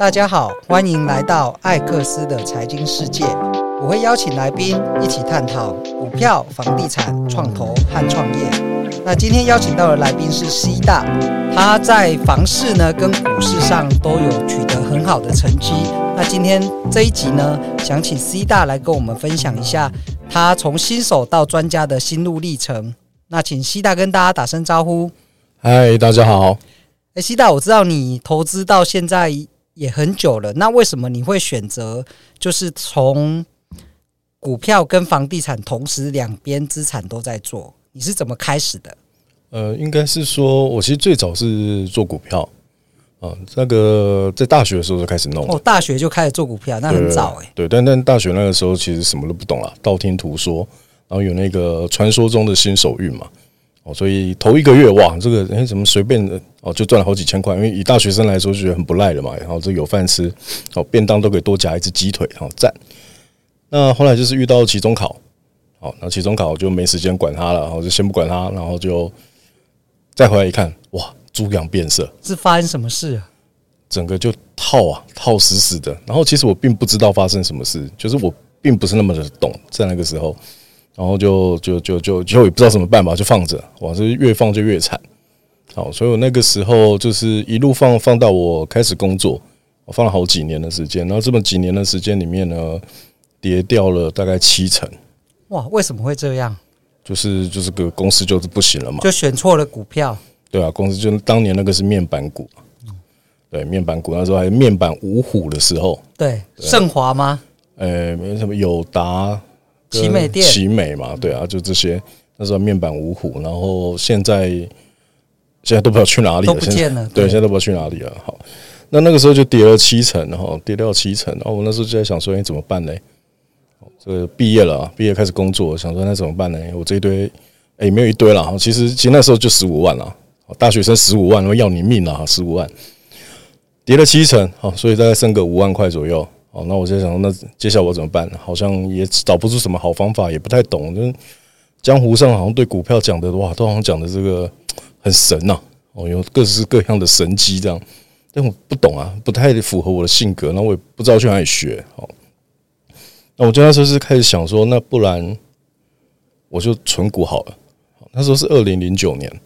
大家好，欢迎来到艾克斯的财经世界。我会邀请来宾一起探讨股票、房地产、创投和创业。那今天邀请到的来宾是 C 大，他在房市呢跟股市上都有取得很好的成绩。那今天这一集呢，想请 C 大来跟我们分享一下他从新手到专家的心路历程。那请 C 大跟大家打声招呼。嗨，大家好。哎西大，我知道你投资到现在也很久了，那为什么你会选择就是从股票跟房地产同时两边资产都在做？你是怎么开始的？呃，应该是说，我其实最早是做股票啊，那个在大学的时候就开始弄。哦，大学就开始做股票，那很早哎。对，但但大学那个时候其实什么都不懂啦，道听途说，然后有那个传说中的新手运嘛。哦，所以头一个月哇，这个哎怎么随便的哦就赚了好几千块？因为以大学生来说，就觉得很不赖了嘛。然后这有饭吃，哦便当都可以多夹一只鸡腿，好赞。那后来就是遇到期中考，好，那期中考就没时间管它了，然后就先不管它，然后就再回来一看，哇，猪羊变色，是发生什么事啊？整个就套啊套死死的。然后其实我并不知道发生什么事，就是我并不是那么的懂，在那个时候。然后就就就就就也不知道怎么办吧，就放着，哇，是越放就越惨。好，所以我那个时候就是一路放放到我开始工作，我放了好几年的时间。然后这么几年的时间里面呢，跌掉了大概七成。哇，为什么会这样？就是就是个公司就是不行了嘛，就选错了股票。对啊，公司就当年那个是面板股，对，面板股那时候还面板五虎的时候。对，盛华吗？呃，没什么友达。奇美店、奇美嘛，对啊，就这些。那时候面板五虎，然后现在现在都不知道去哪里了，都不见了。对，现在都不知道去哪里了。好，那那个时候就跌了七成，然后跌掉七成。然后我那时候就在想说，哎，怎么办呢？这个毕业了，毕业开始工作，想说那怎么办呢？我这一堆，哎，没有一堆了。其实其实那时候就十五万了，大学生十五万，要你命了，十五万，跌了七成，好，所以大概剩个五万块左右。哦，那我就想，那接下来我怎么办？好像也找不出什么好方法，也不太懂。就江湖上好像对股票讲的哇，都好像讲的这个很神呐、哦，有各式各样的神机这样，但我不懂啊，不太符合我的性格。那我也不知道去哪里学。哦，那我就那时候是开始想说，那不然我就存股好了。那时候是二零零九年。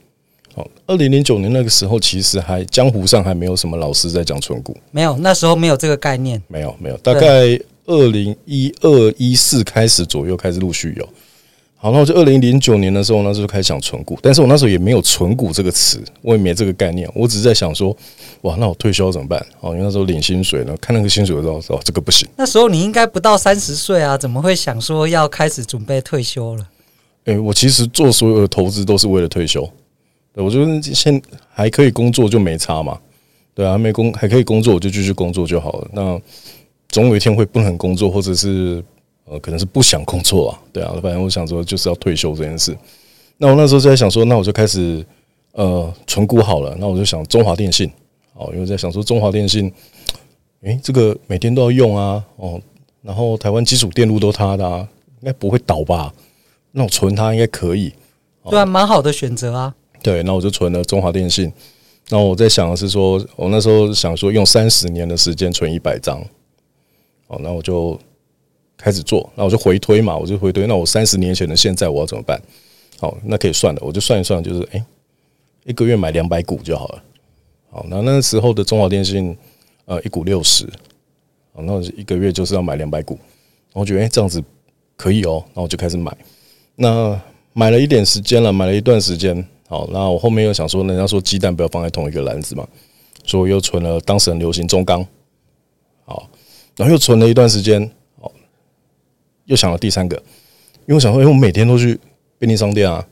哦，二零零九年那个时候，其实还江湖上还没有什么老师在讲存股，没有，那时候没有这个概念，没有，没有，大概二零一二一四开始左右开始陆续有。好，那我就二零零九年的时候，那时候开始想存股，但是我那时候也没有存股这个词，我也没这个概念，我只是在想说，哇，那我退休怎么办？哦，因为那时候领薪水呢，看那个薪水的时候，哦，这个不行。那时候你应该不到三十岁啊，怎么会想说要开始准备退休了？诶、欸，我其实做所有的投资都是为了退休。对，我觉得现还可以工作就没差嘛，对啊，还没工还可以工作，我就继续工作就好了。那总有一天会不能工作，或者是呃，可能是不想工作啊，对啊。反正我想说就是要退休这件事。那我那时候在想说，那我就开始呃存股好了。那我就想中华电信，哦，因为在想说中华电信，诶，这个每天都要用啊，哦，然后台湾基础电路都它的，啊，应该不会倒吧？那我存它应该可以，对啊，蛮好的选择啊。对，那我就存了中华电信。那我在想的是说，我那时候想说用三十年的时间存一百张。哦，那我就开始做，那我就回推嘛，我就回推。那我三十年前的现在我要怎么办？好，那可以算了，我就算一算，就是哎，一个月买两百股就好了。好，那那时候的中华电信呃一股六十，好，那一个月就是要买两百股。我觉得哎这样子可以哦，那我就开始买。那买了一点时间了，买了一段时间。好，那我后面又想说，人家说鸡蛋不要放在同一个篮子嘛，所以我又存了当时很流行中钢，好，然后又存了一段时间，好，又想了第三个，因为我想说，因为我每天都去便利商店啊，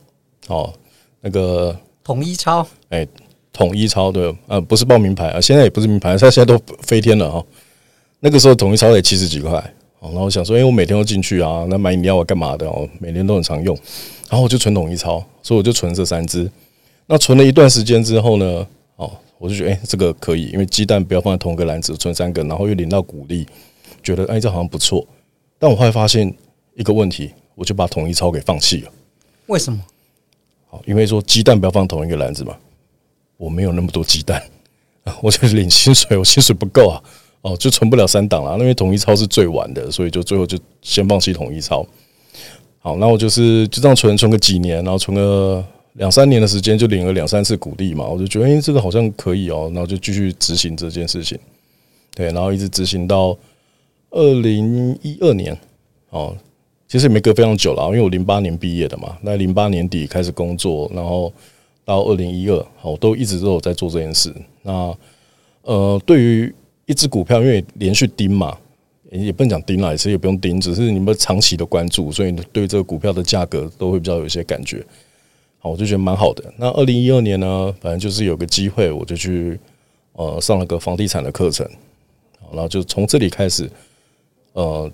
好，那个统一超，哎，统一超对，呃，不是报名牌啊，现在也不是名牌，它现在都飞天了哈，那个时候统一超得七十几块，好，然后我想说，因为我每天都进去啊，那买饮料啊干嘛的哦，每天都很常用。然后我就存统一超，所以我就存这三只。那存了一段时间之后呢，哦，我就觉得哎，这个可以，因为鸡蛋不要放在同一个篮子，存三个，然后又领到股利，觉得哎，这好像不错。但我后来发现一个问题，我就把统一超给放弃了。为什么？好，因为说鸡蛋不要放同一个篮子嘛，我没有那么多鸡蛋，我就领薪水，我薪水不够啊。哦，就存不了三档了，因为统一超是最晚的，所以就最后就先放弃统一超。好，那我就是就这样存存个几年，然后存个两三年的时间，就领了两三次股利嘛，我就觉得哎，这个好像可以哦，然后就继续执行这件事情。对，然后一直执行到二零一二年哦，其实也没隔非常久了，因为我零八年毕业的嘛，那零八年底开始工作，然后到二零一二，我都一直都有在做这件事。那呃，对于一只股票，因为连续盯嘛，也不能讲盯了，其实也不用盯，只是你们长期的关注，所以对这个股票的价格都会比较有一些感觉。好，我就觉得蛮好的。那二零一二年呢，反正就是有个机会，我就去呃上了个房地产的课程。然后就从这里开始，呃，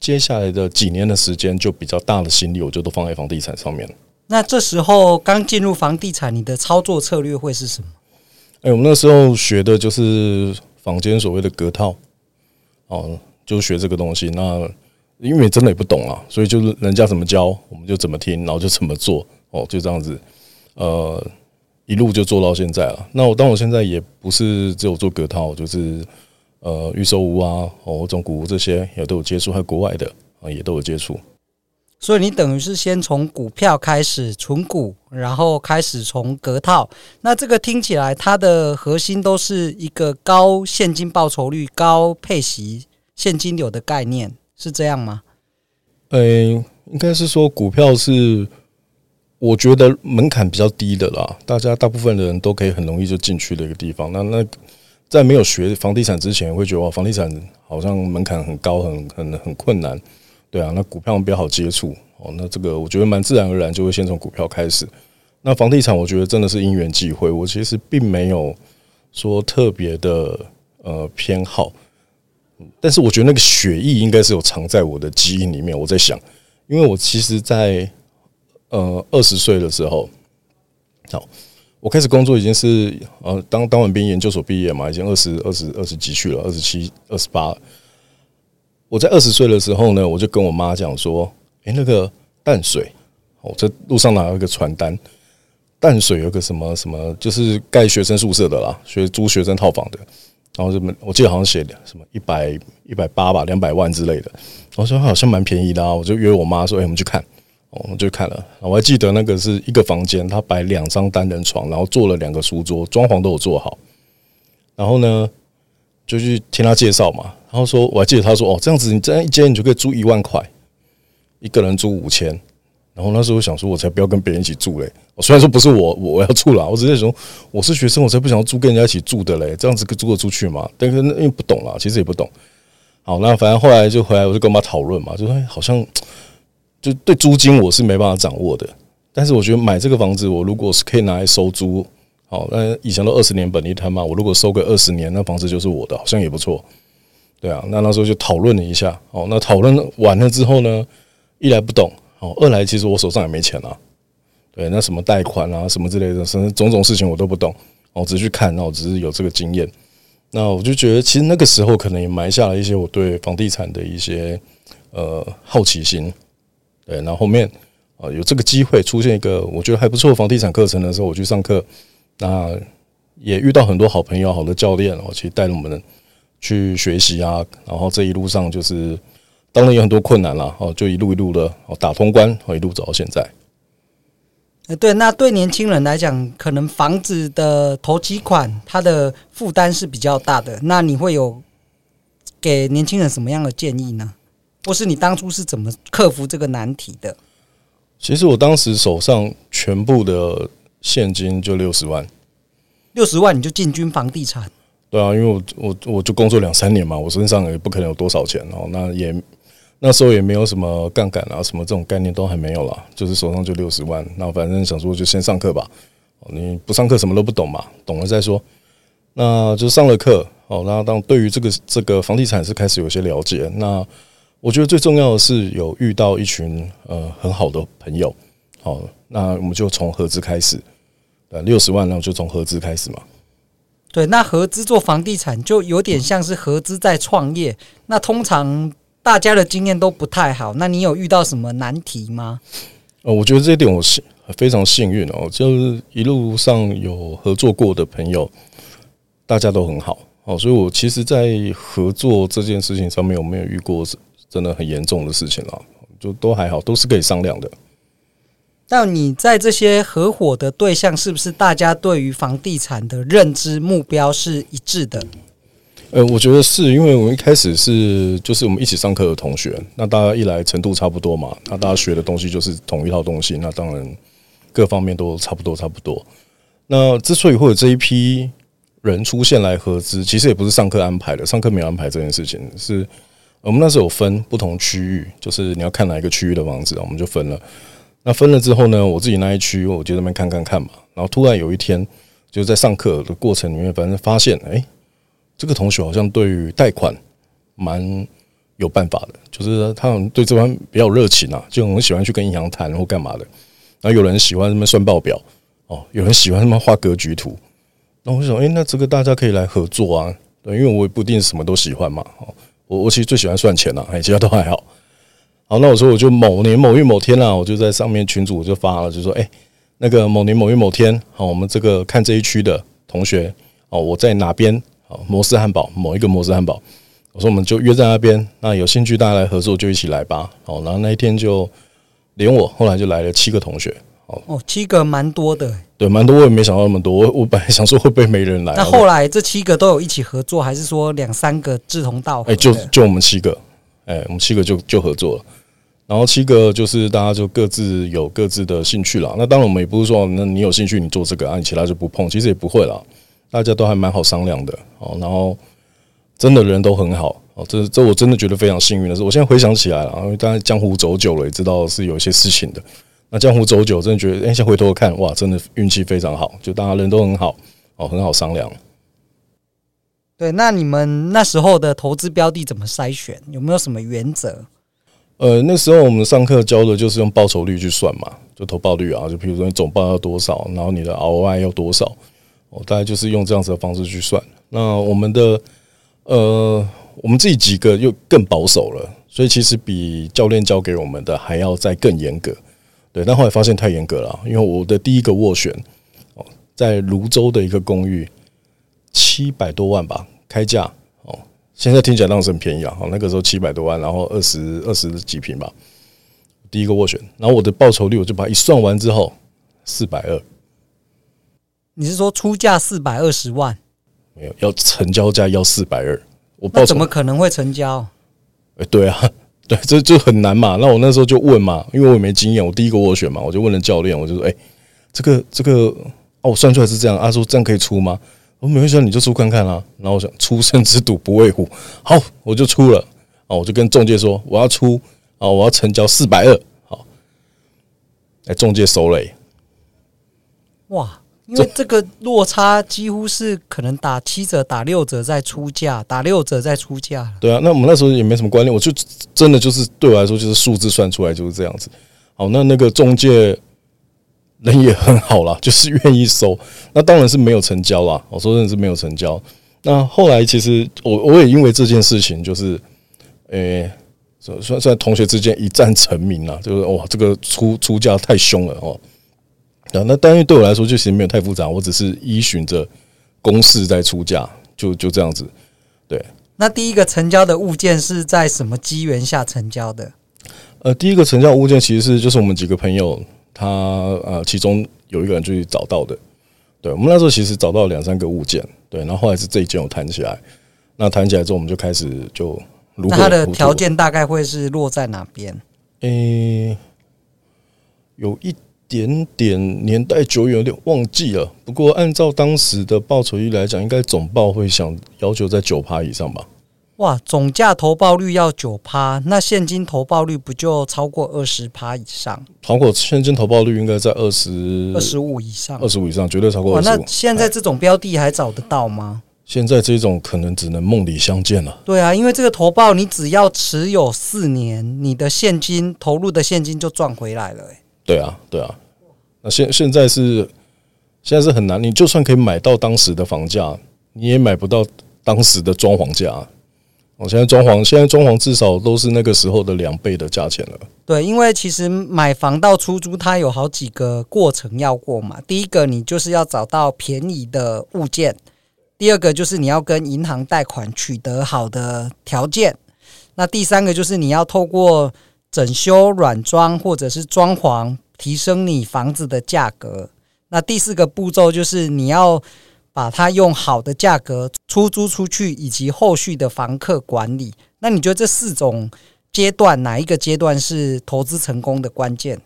接下来的几年的时间，就比较大的心力，我就都放在房地产上面。那这时候刚进入房地产，你的操作策略会是什么？哎，我们那时候学的就是坊间所谓的隔套，哦，就学这个东西。那因为真的也不懂啊，所以就是人家怎么教，我们就怎么听，然后就怎么做。哦，就这样子，呃，一路就做到现在了。那我当我现在也不是只有做隔套，就是。呃，预售屋啊，哦，中古屋这些也都有接触，还有国外的啊，也都有接触。所以你等于是先从股票开始存股，然后开始从隔套。那这个听起来它的核心都是一个高现金报酬率、高配息现金流的概念，是这样吗？呃，应该是说股票是我觉得门槛比较低的啦，大家大部分的人都可以很容易就进去的一个地方。那那。在没有学房地产之前，会觉得哇，房地产好像门槛很高，很很很困难，对啊。那股票比较好接触哦。那这个我觉得蛮自然而然，就会先从股票开始。那房地产，我觉得真的是因缘际会。我其实并没有说特别的呃偏好，但是我觉得那个血液应该是有藏在我的基因里面。我在想，因为我其实在呃二十岁的时候，好。我开始工作已经是呃，当当完兵研究所毕业嘛，已经二十二十二十几去了，二十七二十八。我在二十岁的时候呢，我就跟我妈讲说：“诶，那个淡水，我在路上拿了一个传单，淡水有个什么什么，就是盖学生宿舍的啦，学租学生套房的。然后什么，我记得好像写什么一百一百八吧，两百万之类的。我说好像蛮便宜的啊，我就约我妈说：诶，我们去看。”我们就看了，我还记得那个是一个房间，他摆两张单人床，然后做了两个书桌，装潢都有做好。然后呢，就去听他介绍嘛。然后说，我还记得他说：“哦，这样子你这样一间你就可以租一万块，一个人租五千。”然后那时候我想说，我才不要跟别人一起住嘞。我虽然说不是我我要住了，我只是说我是学生，我才不想要租跟人家一起住的嘞。这样子租得出去嘛？但是因为不懂啦，其实也不懂。好，那反正后来就回来，我就跟我妈讨论嘛，就说好像。就对租金我是没办法掌握的，但是我觉得买这个房子，我如果是可以拿来收租，好，那以前都二十年本利摊嘛，我如果收个二十年，那房子就是我的，好像也不错，对啊。那那时候就讨论了一下，哦，那讨论完了之后呢，一来不懂，哦，二来其实我手上也没钱啊，对，那什么贷款啊，什么之类的，甚至种种事情我都不懂，我只是去看，那我只是有这个经验，那我就觉得其实那个时候可能也埋下了一些我对房地产的一些呃好奇心。对，然后后面啊有这个机会出现一个我觉得还不错房地产课程的时候，我去上课，那也遇到很多好朋友、好的教练，我去带着我们去学习啊。然后这一路上就是当然有很多困难了，哦，就一路一路的哦打通关，哦一路走到现在。呃，对，那对年轻人来讲，可能房子的头期款它的负担是比较大的。那你会有给年轻人什么样的建议呢？或是你当初是怎么克服这个难题的？其实我当时手上全部的现金就六十万，六十万你就进军房地产？对啊，因为我我我就工作两三年嘛，我身上也不可能有多少钱哦。那也那时候也没有什么杠杆啊，什么这种概念都还没有啦，就是手上就六十万。那反正想说就先上课吧，你不上课什么都不懂嘛，懂了再说。那就上了课哦，那当对于这个这个房地产是开始有些了解那。我觉得最重要的是有遇到一群呃很好的朋友，好，那我们就从合资开始，呃，六十万，然后就从合资开始嘛。对，那合资做房地产就有点像是合资在创业。那通常大家的经验都不太好，那你有遇到什么难题吗？呃，我觉得这一点我幸非常幸运哦，就是一路上有合作过的朋友，大家都很好。哦，所以我其实，在合作这件事情上面，我没有遇过真的很严重的事情了，就都还好，都是可以商量的。那你在这些合伙的对象，是不是大家对于房地产的认知目标是一致的？呃，我觉得是因为我们一开始是就是我们一起上课的同学，那大家一来程度差不多嘛，那大家学的东西就是同一套东西，那当然各方面都差不多差不多。那之所以会有这一批人出现来合资，其实也不是上课安排的，上课没有安排这件事情，是我们那时候有分不同区域，就是你要看哪一个区域的房子，我们就分了。那分了之后呢，我自己那一区，我就那边看看看嘛。然后突然有一天，就在上课的过程里面，反正发现，哎。这个同学好像对于贷款蛮有办法的，就是他们对这方比较热情啊，就很喜欢去跟银行谈或干嘛的。然后有人喜欢什么算报表哦，有人喜欢什么画格局图。那我就想，哎，那这个大家可以来合作啊，对，因为我也不一定什么都喜欢嘛。哦，我我其实最喜欢算钱了，哎，其他都还好。好，那我说我就某年某月某天啊，我就在上面群组我就发了，就说，哎，那个某年某月某天，好，我们这个看这一区的同学哦，我在哪边？好，摩斯汉堡某一个摩斯汉堡，我说我们就约在那边，那有兴趣大家来合作就一起来吧。好，然后那一天就连我后来就来了七个同学。哦，七个蛮多的，对，蛮多。我也没想到那么多，我我本来想说会不会没人来。那后来这七个都有一起合作，还是说两三个志同道合？哎，就就我们七个，哎，我们七个就就合作了。然后七个就是大家就各自有各自的兴趣了。那当然我们也不是说，那你有兴趣你做这个，啊，你其他就不碰，其实也不会了。大家都还蛮好商量的哦，然后真的人都很好哦，这这我真的觉得非常幸运的是，我现在回想起来了，因为当然江湖走久了，也知道是有一些事情的。那江湖走久，真的觉得，哎，先回头看，哇，真的运气非常好，就大家人都很好哦，很好商量。对，那你们那时候的投资标的怎么筛选？有没有什么原则？呃，那时候我们上课教的就是用报酬率去算嘛，就投报率啊，就比如说你总报要多少，然后你的 ROI 要多少。我大概就是用这样子的方式去算。那我们的呃，我们自己几个又更保守了，所以其实比教练教给我们的还要再更严格。对，但后来发现太严格了，因为我的第一个斡旋哦，在泸州的一个公寓，七百多万吧，开价哦，现在听起来当时很便宜啊。哦，那个时候七百多万，然后二十二十几平吧，第一个斡旋，然后我的报酬率我就把它一算完之后，四百二。你是说出价四百二十万？没有，要成交价要四百二。我报怎么可能会成交？哎，对啊，对，这就很难嘛。那我那时候就问嘛，因为我也没经验，我第一个斡旋嘛，我就问了教练，我就说：“哎，这个这个哦，我算出来是这样。”他说：“这样可以出吗？”我没关系，你就出看看啊。然后我想，初生之犊不畏虎，好，我就出了啊，我就跟中介说我要出啊，我要成交四百二。好，哎，中介收了。哇！因为这个落差几乎是可能打七折、打六折再出价，打六折再出价。对啊，那我们那时候也没什么观念，我就真的就是对我来说就是数字算出来就是这样子。好，那那个中介人也很好啦，就是愿意收。那当然是没有成交啦，我说真的是没有成交。那后来其实我我也因为这件事情，就是诶，算算同学之间一战成名了，就是哇，这个出出价太凶了哦。那当然对我来说就其实没有太复杂，我只是依循着公式在出价，就就这样子。对，那第一个成交的物件是在什么机缘下成交的？呃，第一个成交物件其实是就是我们几个朋友，他呃其中有一个人就去找到的。对，我们那时候其实找到两三个物件，对，然后后来是这一件我谈起来，那谈起来之后我们就开始就如何，那它的条件大概会是落在哪边？诶、有一。点点年代久远，有点忘记了。不过按照当时的报酬率来讲，应该总报会想要求在九趴以上吧？哇，总价投报率要九趴，那现金投报率不就超过二十趴以上？超过现金投报率应该在二十二十五以上，二十五以上绝对超过25。那现在这种标的还找得到吗？现在这种可能只能梦里相见了。对啊，因为这个投报，你只要持有四年，你的现金投入的现金就赚回来了，欸。对啊，对啊。那现现在是现在是很难，你就算可以买到当时的房价，你也买不到当时的装潢价。我现在装潢，现在装潢至少都是那个时候的两倍的价钱了。对，因为其实买房到出租，它有好几个过程要过嘛。第一个，你就是要找到便宜的物件；第二个就是你要跟银行贷款取得好的条件。那第三个就是你要透过整修、软装或者是装潢，提升你房子的价格。那第四个步骤就是你要把它用好的价格出租出去，以及后续的房客管理。那你觉得这四种阶段哪一个阶段是投资成功的关键？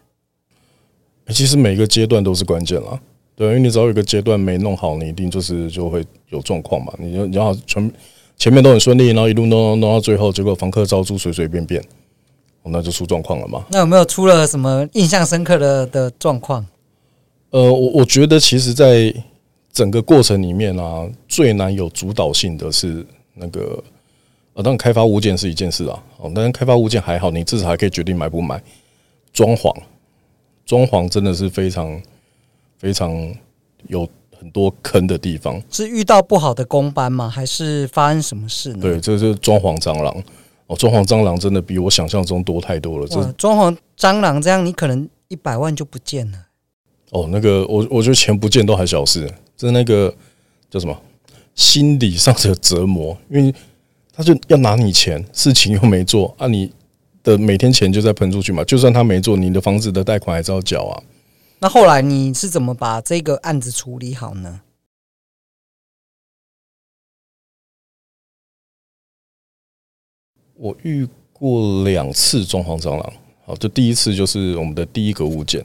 其实每个阶段都是关键了。对，因为你只要有一个阶段没弄好，你一定就是就会有状况嘛。你要你要全前面都很顺利，然后一路弄弄弄到最后，结果房客招租随随便便，那就出状况了嘛。那有没有出了什么印象深刻的的状况？呃，我我觉得其实，在整个过程里面啊，最难有主导性的是那个啊，当然开发物件是一件事啊，哦，但是开发物件还好，你至少还可以决定买不买。装潢，装潢真的是非常。非常有很多坑的地方，是遇到不好的工班吗？还是发生什么事呢？对，这是装潢蟑螂哦，装潢蟑螂真的比我想象中多太多了。这装潢蟑螂这样，你可能一百万就不见了。哦，那个我我觉得钱不见都还小事，这是那个叫什么心理上的折磨，因为他就要拿你钱，事情又没做啊，你的每天钱就在喷出去嘛。就算他没做，你的房子的贷款还是要缴啊。那后来你是怎么把这个案子处理好呢？我遇过两次装潢蟑螂，好，这第一次就是我们的第一个物件，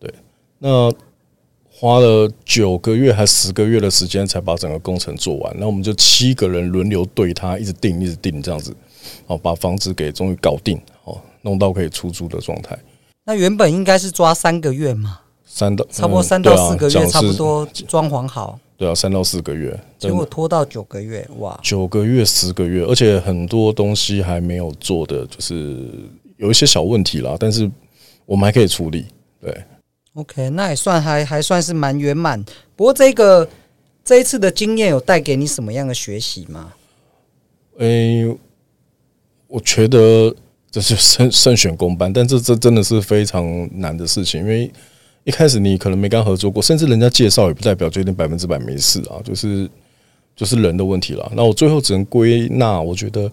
对，那花了九个月还十个月的时间才把整个工程做完，那我们就七个人轮流对他，一直定，一直定这样子，哦，把房子给终于搞定，哦，弄到可以出租的状态。那原本应该是抓三个月嘛？三到差不多三到四个月，差不多装潢好。对啊，三到四个月，结果拖到九个月，哇！九个月、十个月，而且很多东西还没有做的，就是有一些小问题啦。但是我们还可以处理。对，OK，那也算还还算是蛮圆满。不过这个这一次的经验有带给你什么样的学习吗？诶、我觉得 这是慎慎选公班，但这这真的是非常难的事情，因为。一开始你可能没跟他合作过，甚至人家介绍也不代表决定百分之百没事啊，就是就是人的问题了。那我最后只能归纳，我觉得，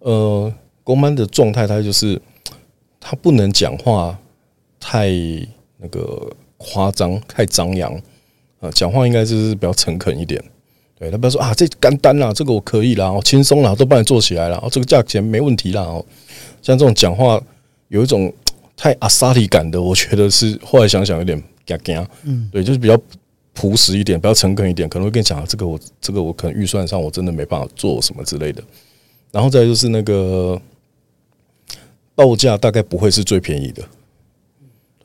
呃，公班的状态，它就是他不能讲话太那个夸张、太张扬啊，讲话应该就是比较诚恳一点。对，他不要说啊，这干单啦，这个我可以啦，我轻松啦，都帮你做起来了，这个价钱没问题啦。哦，像这种讲话有一种。太阿萨里感的，我觉得是后来想想有点嘎嘎，嗯，对，就是比较朴实一点，比较诚恳一点，可能会跟你讲这个我这个我可能预算上我真的没办法做什么之类的。然后再就是那个报价大概不会是最便宜的，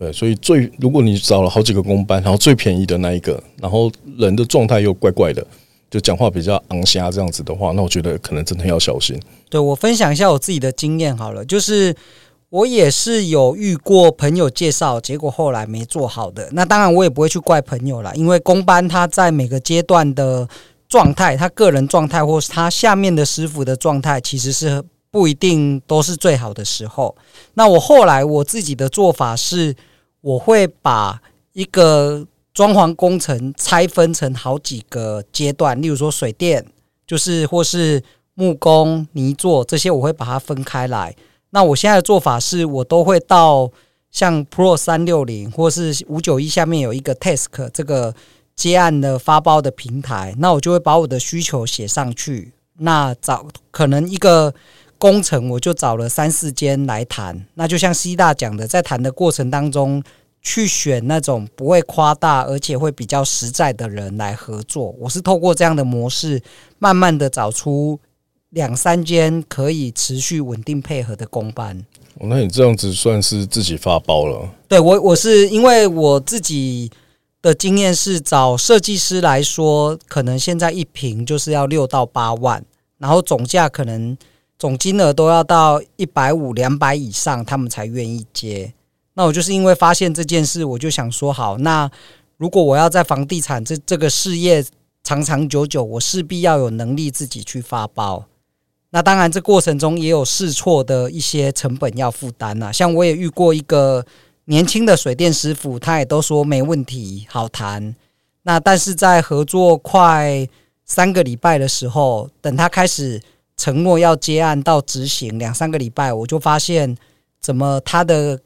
对，所以最如果你找了好几个工班，然后最便宜的那一个，然后人的状态又怪怪的，就讲话比较昂虾这样子的话，那我觉得可能真的要小心。对，我分享一下我自己的经验好了，就是。我也是有遇过朋友介绍，结果后来没做好的。那当然我也不会去怪朋友啦，因为工班他在每个阶段的状态，他个人状态或是他下面的师傅的状态，其实是不一定都是最好的时候。那我后来我自己的做法是，我会把一个装潢工程拆分成好几个阶段，例如说水电，就是或是木工、泥作这些，我会把它分开来。那我现在的做法是，我都会到像 Pro 三六零或是五九一下面有一个 Task 这个接案的发包的平台，那我就会把我的需求写上去。那找可能一个工程，我就找了三四间来谈。那就像西大讲的，在谈的过程当中，去选那种不会夸大而且会比较实在的人来合作。我是透过这样的模式，慢慢的找出。两三间可以持续稳定配合的公班，哦，那你这样子算是自己发包了？对，我我是因为我自己的经验是找设计师来说，可能现在一坪就是要六到八万，然后总价可能总金额都要到一百五、两百以上，他们才愿意接。那我就是因为发现这件事，我就想说，好，那如果我要在房地产这这个事业长长久久，我势必要有能力自己去发包。那当然，这过程中也有试错的一些成本要负担呐。像我也遇过一个年轻的水电师傅，他也都说没问题，好谈。那但是在合作快三个礼拜的时候，等他开始承诺要接案到执行两三个礼拜，我就发现怎么他的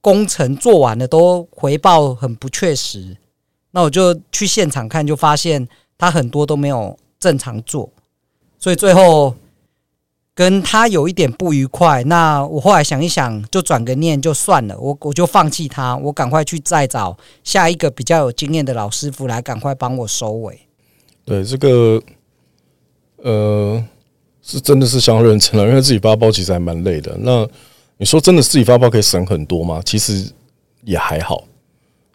工程做完了都回报很不确实。那我就去现场看，就发现他很多都没有正常做，所以最后跟他有一点不愉快。那我后来想一想，就转个念就算了，我我就放弃他，我赶快去再找下一个比较有经验的老师傅来赶快帮我收尾。对这个，呃，是真的是相当认真了，因为自己发包其实还蛮累的。那你说真的自己发包可以省很多吗？其实也还好。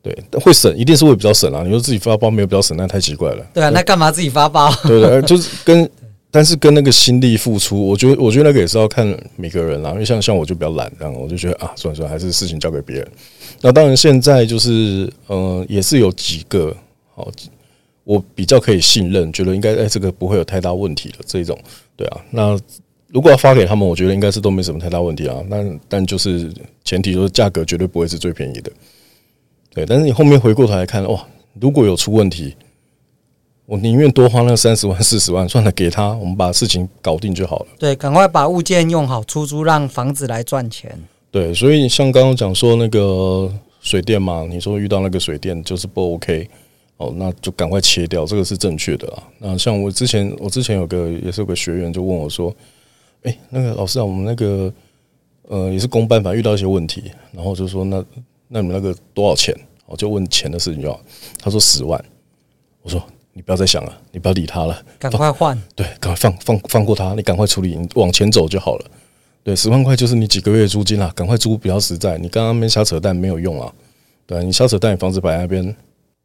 对，会省一定是会比较省啊。你说自己发包没有比较省，那太奇怪了。对啊，那干嘛自己发包？对对，就是跟，但是跟那个心力付出，我觉得我觉得那个也是要看每个人啦。因为像像我就比较懒，这样我就觉得啊，算了算了，还是事情交给别人。那当然现在就是，嗯、呃，也是有几个好。我比较可以信任，觉得应该哎，这个不会有太大问题的这一种，对啊。那如果要发给他们，我觉得应该是都没什么太大问题啊。那但就是前提就是价格绝对不会是最便宜的，对。但是你后面回过头来看，哇，如果有出问题，我宁愿多花那三十万、四十万，算了，给他，我们把事情搞定就好了。对，赶快把物件用好，出租让房子来赚钱。对，所以像刚刚讲说那个水电嘛，你说遇到那个水电就是不 OK。哦，那就赶快切掉，这个是正确的啊。那像我之前，我之前有个也是有个学员就问我说：“哎，那个老师啊，我们那个呃也是公办法遇到一些问题，然后就说那那你们那个多少钱？我就问钱的事情就好。他说十万，我说你不要再想了，你不要理他了，赶快换，对，赶快放放放过他，你赶快处理，你往前走就好了。对，十万块就是你几个月租金啦，赶快租比较实在。你刚刚没瞎扯淡没有用啊，对，你瞎扯淡，你房子摆在那边。”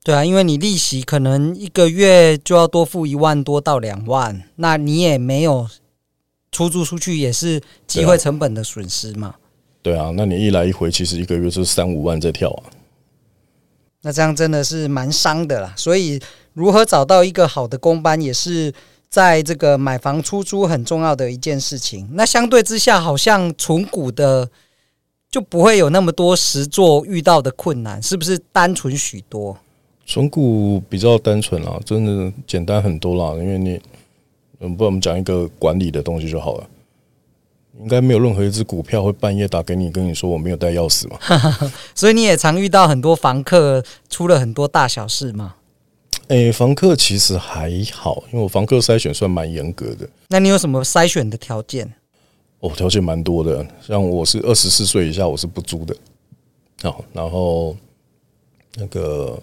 对啊，因为你利息可能一个月就要多付一万多到两万，那你也没有出租出去，也是机会成本的损失嘛。对啊，那你一来一回，其实一个月就是三五万在跳啊。那这样真的是蛮伤的啦。所以，如何找到一个好的工班，也是在这个买房出租很重要的一件事情。那相对之下，好像存股的就不会有那么多实做遇到的困难，是不是单纯许多？存股比较单纯啦，真的简单很多啦。因为你，嗯，不然我们讲一个管理的东西就好了。应该没有任何一只股票会半夜打给你，跟你说我没有带钥匙嘛。所以你也常遇到很多房客出了很多大小事嘛？诶、欸，房客其实还好，因为我房客筛选算蛮严格的。那你有什么筛选的条件？哦，条件蛮多的。像我是二十四岁以下，我是不租的。好，然后那个。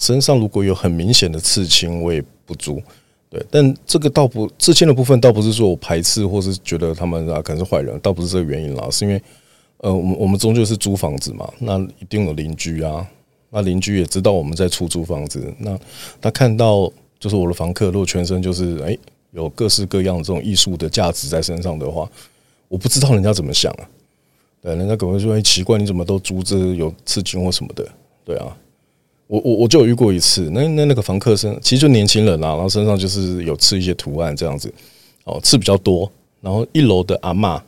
身上如果有很明显的刺青，我也不租。对，但这个倒不刺青的部分，倒不是说我排斥，或是觉得他们啊可能是坏人，倒不是这个原因啦。是因为呃，我们我们终究是租房子嘛，那一定有邻居啊，那邻居也知道我们在出租房子，那他看到就是我的房客，如果全身就是哎有各式各样的这种艺术的价值在身上的话，我不知道人家怎么想啊。对，人家可能会说哎奇怪，你怎么都租这有刺青或什么的？对啊。我我我就有遇过一次，那那那个房客身其实就年轻人啦，然后身上就是有刺一些图案这样子，哦，刺比较多。然后一楼的阿嬷，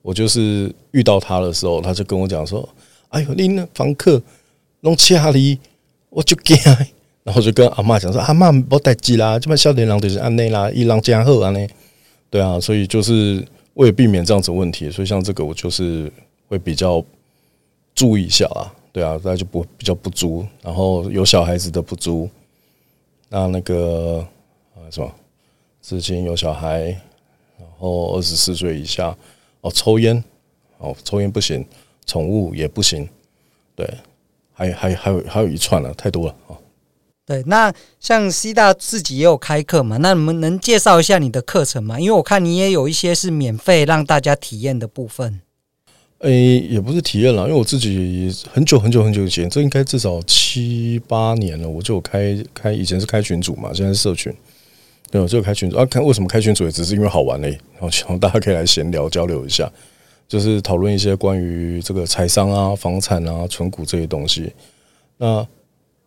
我就是遇到他的时候，他就跟我讲说：“哎呦，你那房客弄掐你，我就惊。”然后就跟阿嬷讲说：“阿嬷没代志啦，这么少年人就是安内啦，伊人真好安内。”对啊，所以就是为了避免这样子问题，所以像这个我就是会比较注意一下啊。对啊，大家就不比较不租，然后有小孩子的不租。那那个啊什么，至今有小孩，然后二十四岁以下哦，抽烟哦，抽烟不行，宠物也不行。对，还还还有还有一串了，太多了啊。对，那像西大自己也有开课嘛？那你们能介绍一下你的课程吗？因为我看你也有一些是免费让大家体验的部分。诶、也不是体验了，因为我自己很久很久很久以前，这应该至少七八年了，我就开开，以前是开群组嘛，现在是社群，对，我就开群组啊。看为什么开群组，也只是因为好玩嘞，然后希望大家可以来闲聊交流一下，就是讨论一些关于这个财商啊、房产啊、存股这些东西。那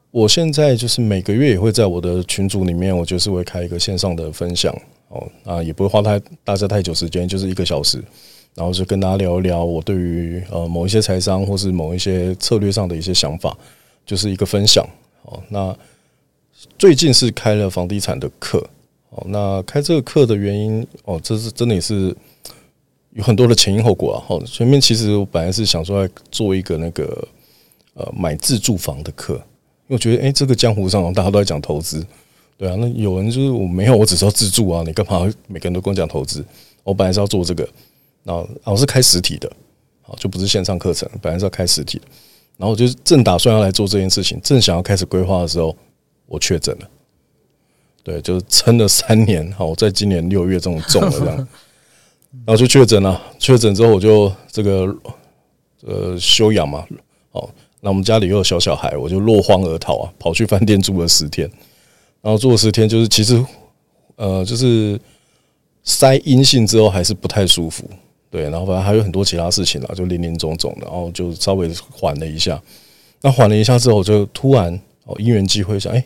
我现在就是每个月也会在我的群组里面，我就是会开一个线上的分享哦，啊，也不会花太大家太久时间，就是一个小时。然后就跟大家聊一聊我对于呃某一些财商或是某一些策略上的一些想法，就是一个分享。哦，那最近是开了房地产的课，哦，那开这个课的原因，哦，这是真的也是有很多的前因后果啊。哦，前面其实我本来是想说要做一个那个呃买自住房的课，因为我觉得哎，这个江湖上大家都在讲投资，对啊，那有人就是我没有，我只是要自住啊，你干嘛每个人都跟我讲投资？我本来是要做这个，然后我是开实体的，好，就不是线上课程，本来是要开实体的，然后我就正打算要来做这件事情，正想要开始规划的时候。我确诊了，对，就是撑了三年，好，我在今年六月这种中了这样，然后就确诊了。确诊之后，我就这个呃休养嘛，好，那我们家里又有小小孩，我就落荒而逃啊，跑去饭店住了十天，然后住了十天，就是其实呃，就是筛阴性之后还是不太舒服，对，然后反正还有很多其他事情啊，就林林总总的，然后就稍微缓了一下。那缓了一下之后，就突然哦，因缘际会想，哎。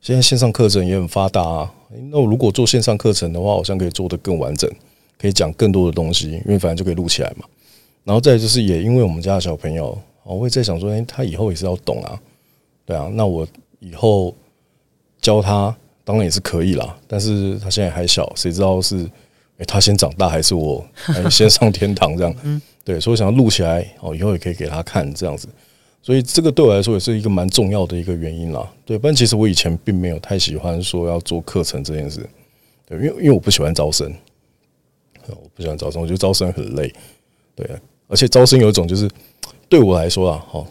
现在线上课程也很发达啊，那我如果做线上课程的话，好像可以做得更完整，可以讲更多的东西，因为反正就可以录起来嘛。然后再就是，也因为我们家的小朋友，我会在想说，哎，他以后也是要懂啊，对啊，那我以后教他当然也是可以啦，但是他现在还小，谁知道是哎他先长大还是我 先上天堂这样？对，所以我想要录起来，哦，以后也可以给他看这样子。所以这个对我来说也是一个蛮重要的一个原因啦，对。不然其实我以前并没有太喜欢说要做课程这件事，对，因为因为我不喜欢招生，我不喜欢招生，我觉得招生很累，对。而且招生有一种就是对我来说啊，哦，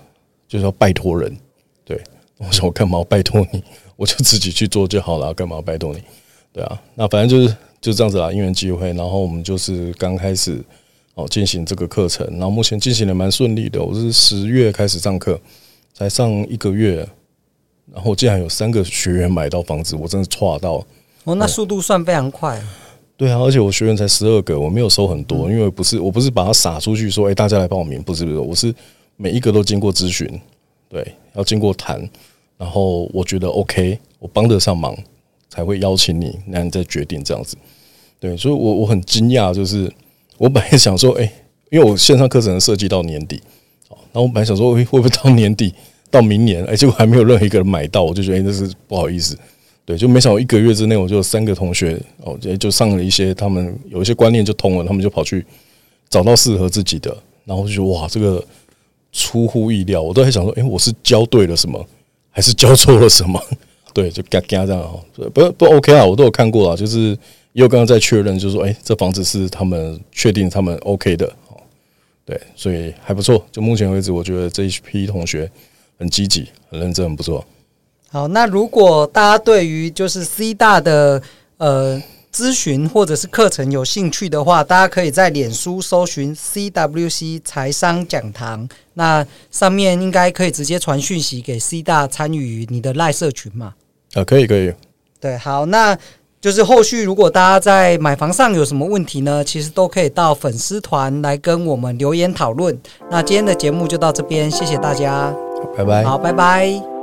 就是要拜托人，对。我说我干嘛拜托你？我就自己去做就好了，干嘛拜托你？对啊，那反正就是就这样子啦，因缘机会，然后我们就是刚开始。哦，进行这个课程，然后目前进行的蛮顺利的。我是十月开始上课，才上一个月，然后竟然有三个学员买到房子，我真的错到哦，那速度算非常快。对啊，而且我学员才十二个，我没有收很多，因为不是我不是把它撒出去说，哎，大家来报名，不是不是，我是每一个都经过咨询，对，要经过谈，然后我觉得 OK，我帮得上忙，才会邀请你，那你再决定这样子。对，所以我我很惊讶，就是。我本来想说，哎，因为我线上课程设计到年底，然后我本来想说，会不会到年底到明年，哎，结果还没有任何一个人买到，我就觉得那是不好意思，对，就没想到一个月之内，我就有三个同学哦，就就上了一些，他们有一些观念就通了，他们就跑去找到适合自己的，然后就觉得哇，这个出乎意料，我都在想说，哎，我是教对了什么，还是教错了什么？对，就嘎嘎这样哦，不不 OK 啊，我都有看过啊，就是。又刚刚在确认，就是说，哎，这房子是他们确定他们 OK 的，哦，对，所以还不错。就目前为止，我觉得这一批同学很积极、很认真，很不错。好，那如果大家对于就是 C 大的呃咨询或者是课程有兴趣的话，大家可以在脸书搜寻 CWC 财商讲堂，那上面应该可以直接传讯息给 C 大参与你的赖社群嘛？啊，可以，可以。对，好，那。就是后续如果大家在买房上有什么问题呢，其实都可以到粉丝团来跟我们留言讨论。那今天的节目就到这边，谢谢大家，拜拜。好，拜拜。